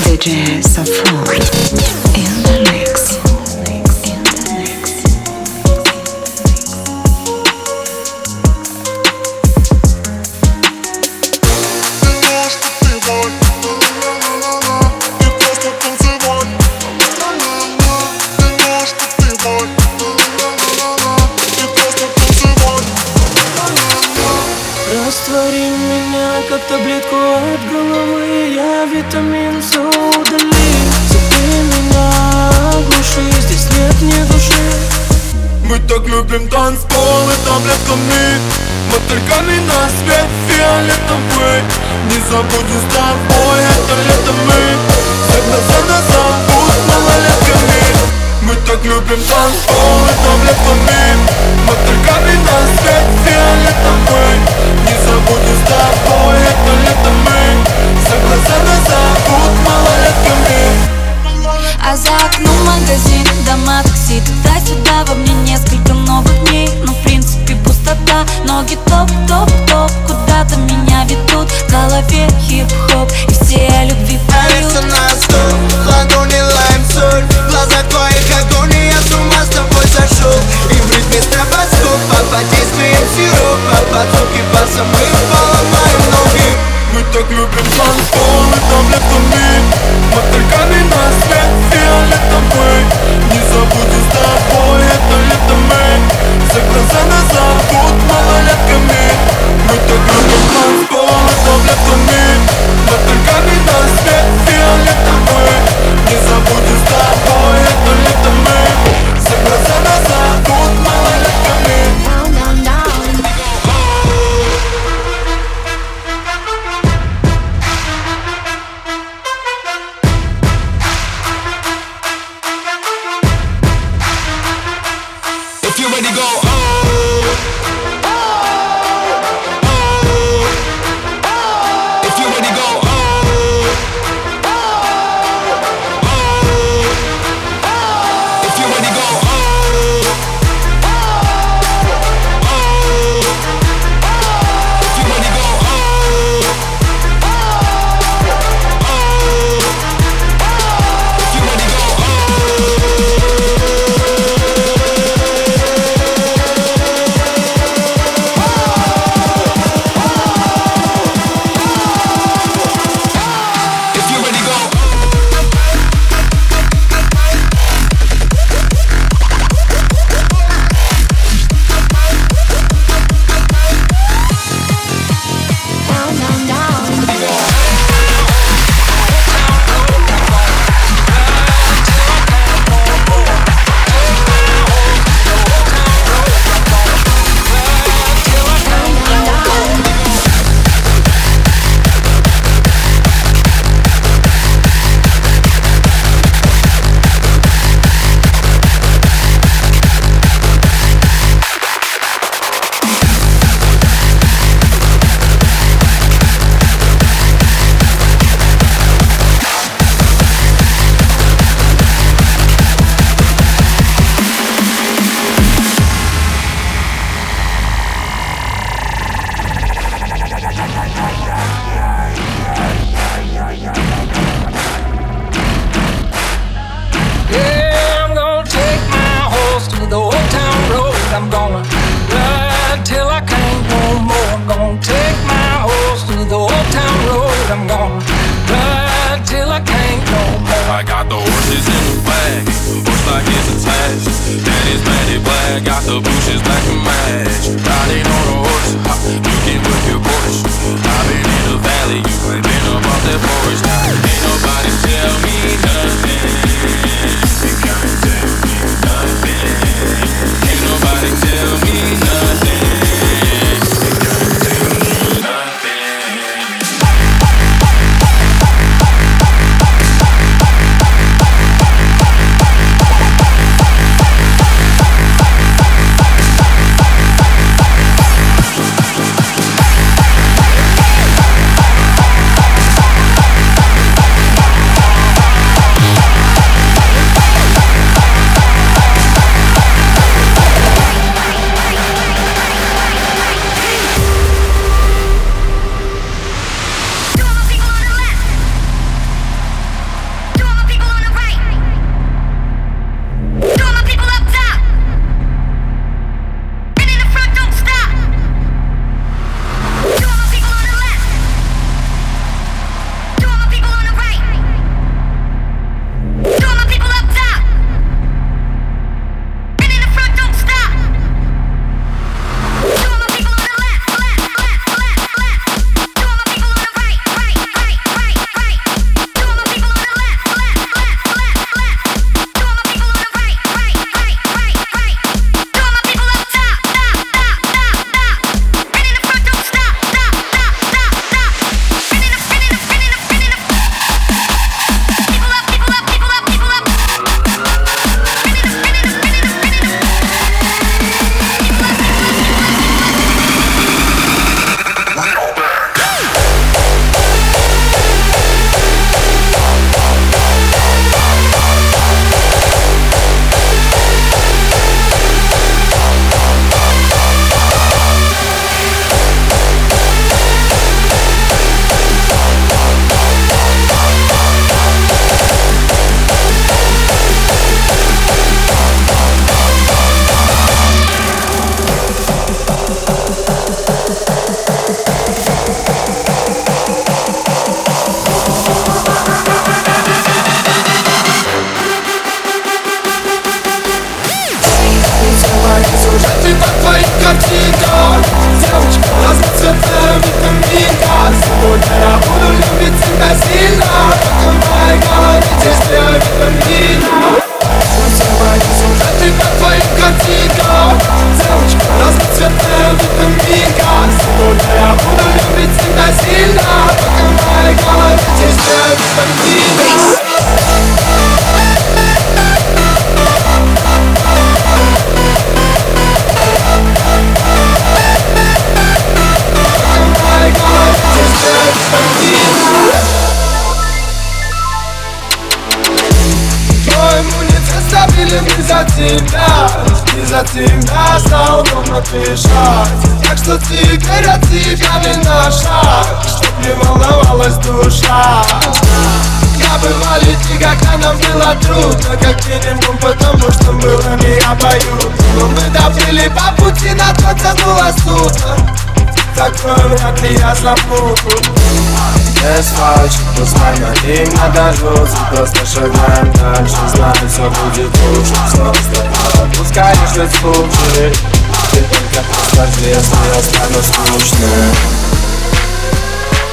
DJs of front in the mix. пацаны Мы на свет фиолетовый Не забудем с тобой это лето мы. Все глаза нас зовут малолетками Мы. Так любим танцпол и таблетками Мы. Мотыльками на свет фиолетовый Не забудем с тобой это лето bag. Got the bushes black and match. Riding on a horse. ty raz na pół Jest fałsz, rozmawia im na darzut Proste szedłem dalszy, znamy co budzi tuż Wznostek, puskaj jeszcze Ty tylko postać wyjazdy, ostanę słuszny.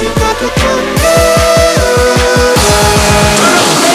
Tylko to to nie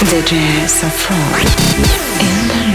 The Jazz of Rock.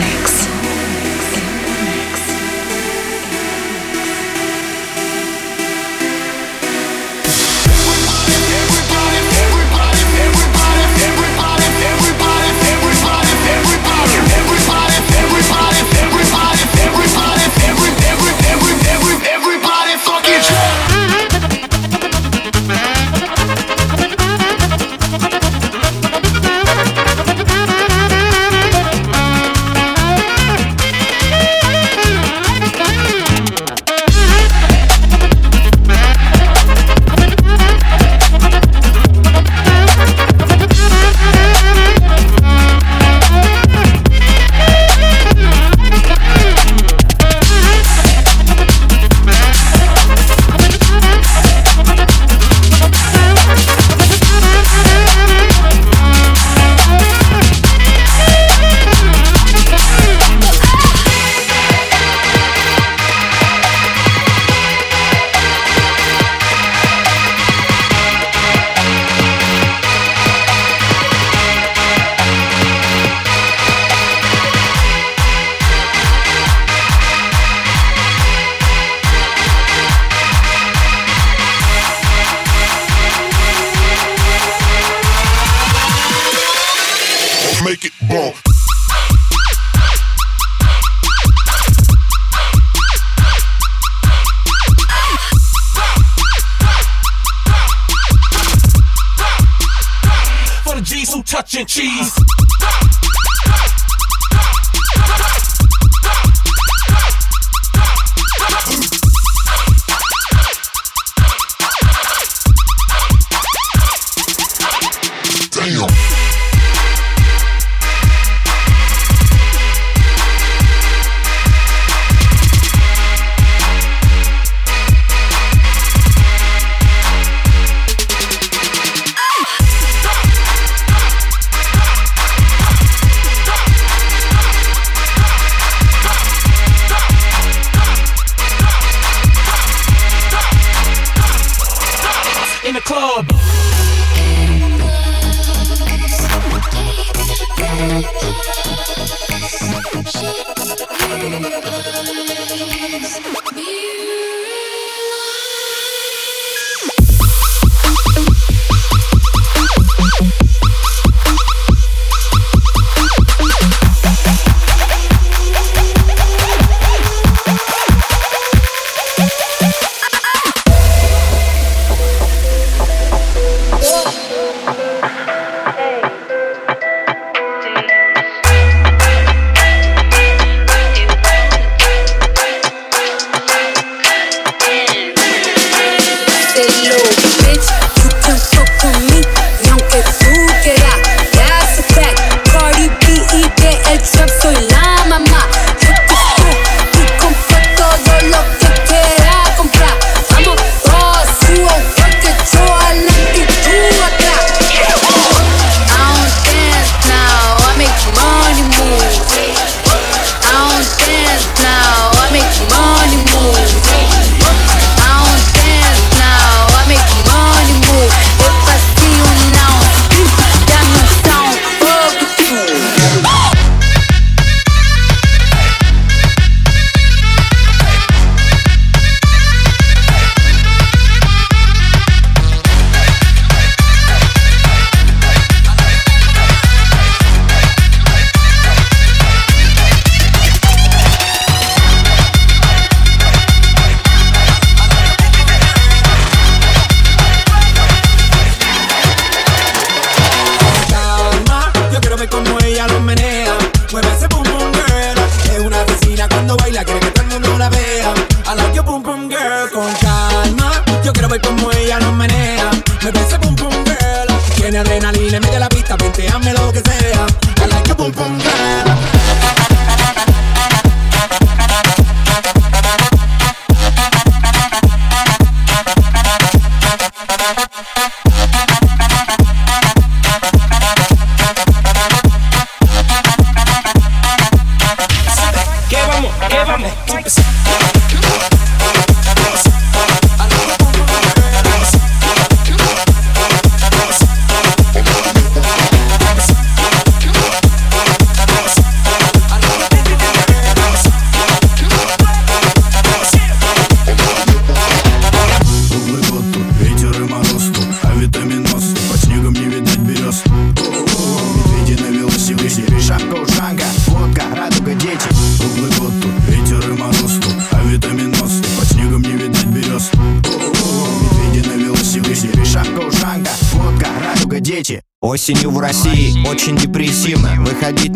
осенью в России. Очень депрессивно. Выходить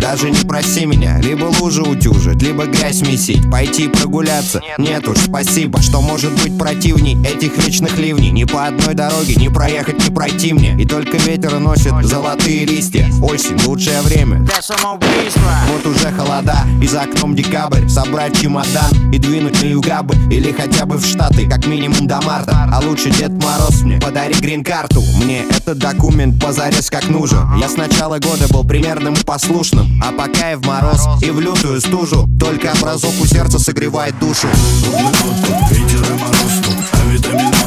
даже не проси меня, либо лужу утюжить, либо грязь месить. Пойти прогуляться, нет. Уж, спасибо. Что может быть противней этих вечных ливней? Ни по одной дороге не проехать, не пройти мне. И только ветер носит золотые листья. Осень, лучшее время. Для самоубийства. Вот уже холода, и за окном декабрь. Собрать чемодан и двинуть на югабы. Или хотя бы в Штаты, как минимум до марта. А лучше Дед Мороз мне подари грин-карту. Мне этот документ позарез как нужен Я с начала года был примерным и послушным. А пока я в мороз, и в лютую стужу Только образок у сердца согревает душу. Ветер и мороз, а витамин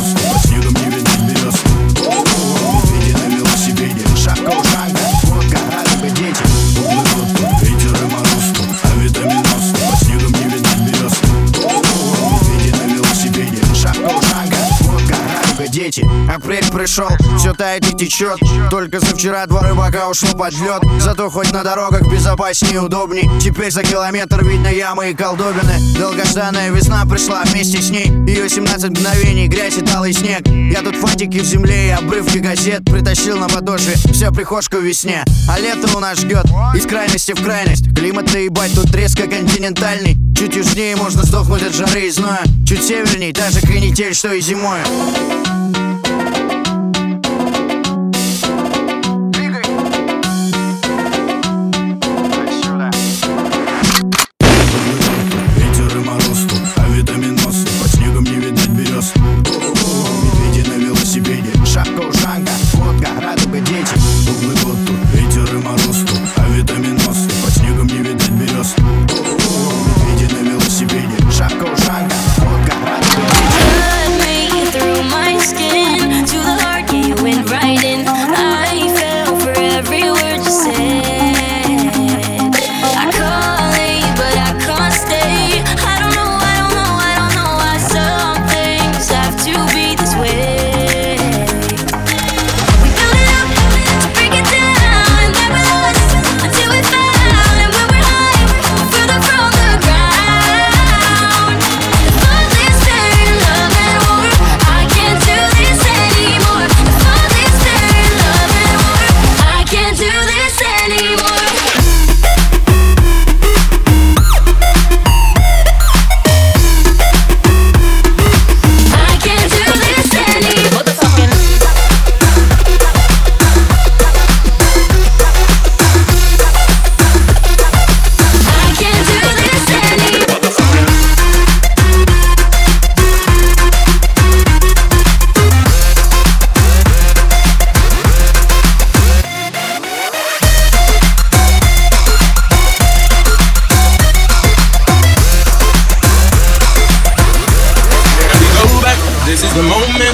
пришел, все тает и течет Только за вчера два рыбака ушло под лед Зато хоть на дорогах безопаснее и удобней. Теперь за километр видно ямы и колдобины. Долгожданная весна пришла вместе с ней. Ее 17 мгновений, грязь и талый снег. Я тут фантики в земле и обрывки газет Притащил на подошве. Вся прихожка весне. А лето у нас ждет из крайности в крайность. Климат-то ебать тут резко континентальный. Чуть южнее можно сдохнуть от жары и зноя. Чуть северней та же канитель, что и зимой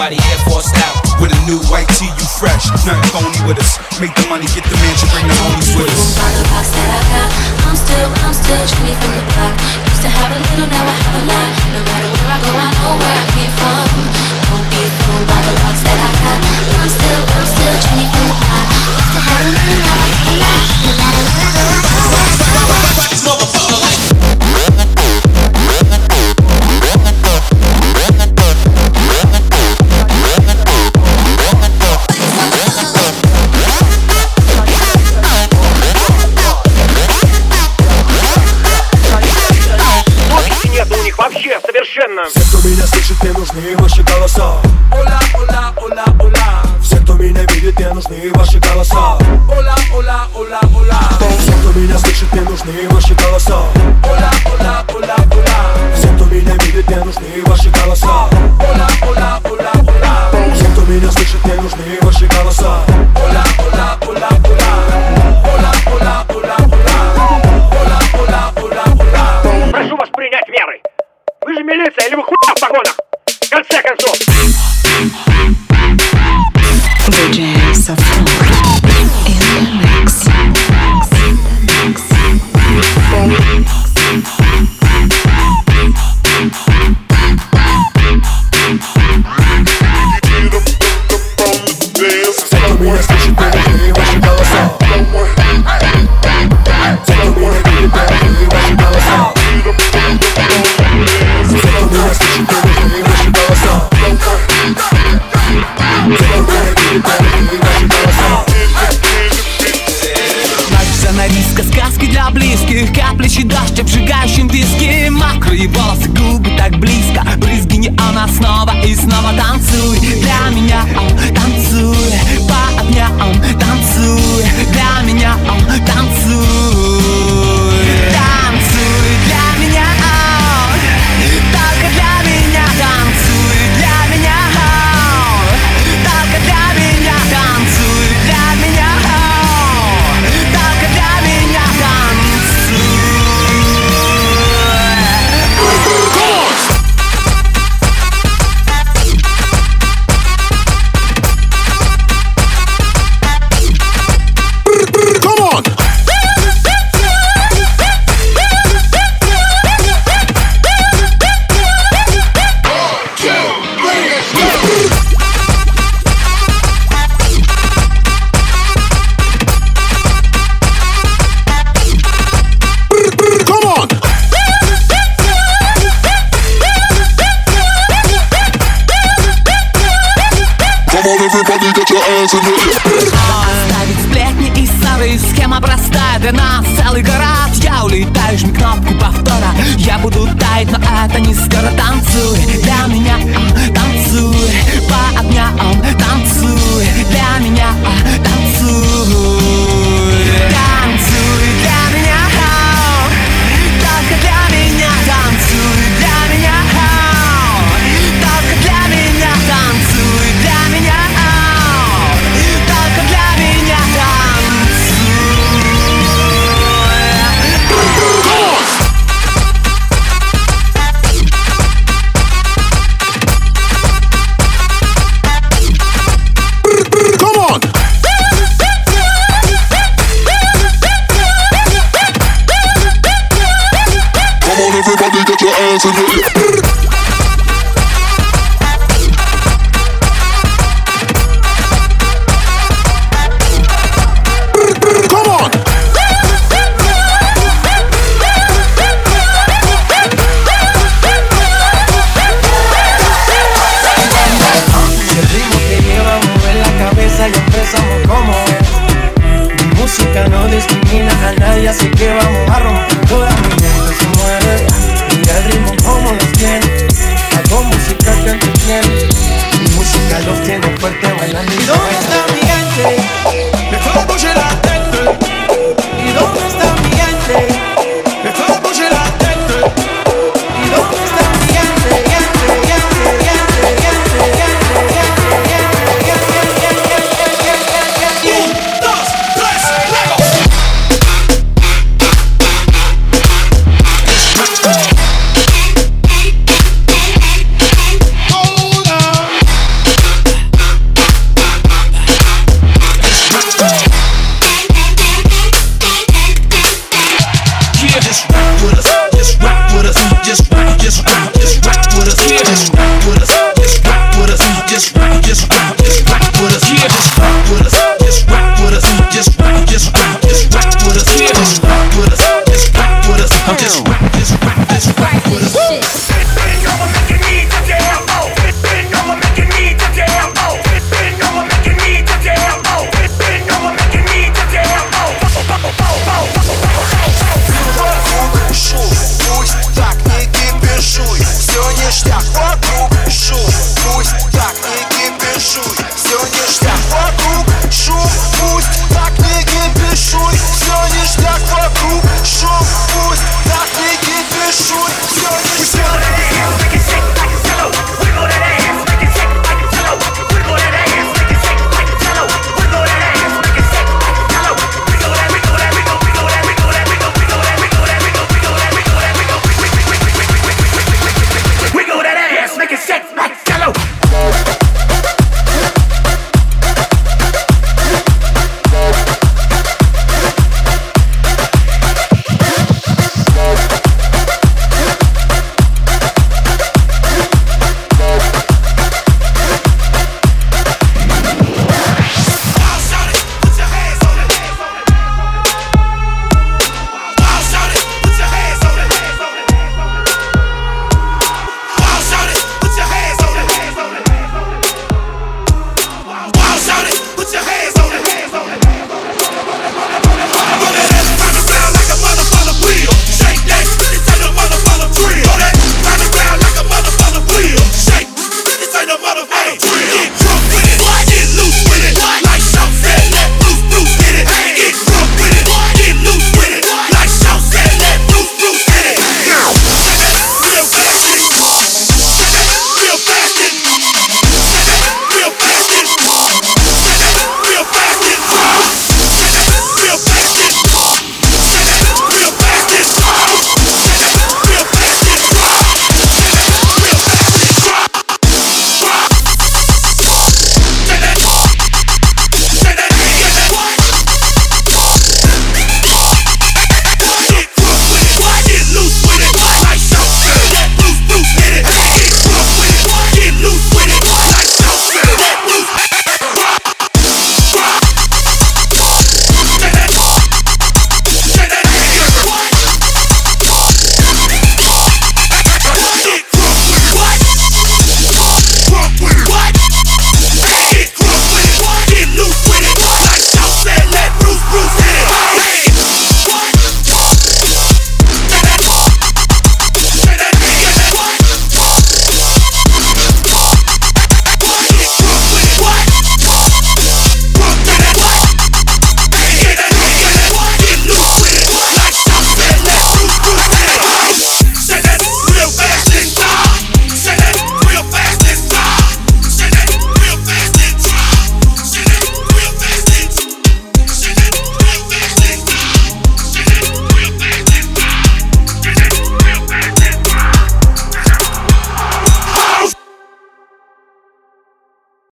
somebody Air Force out with a new white tee, you fresh. Nothing phony with us. Make the money, get the. on, everybody get сплетни и ссоры, схема простая Для нас. Целый город, я улетаю, жми кнопку повтора. Я буду таять, но это не скоро. Танцуй для меня, а, танцуй. По огням, танцуй для меня, а, танцуй.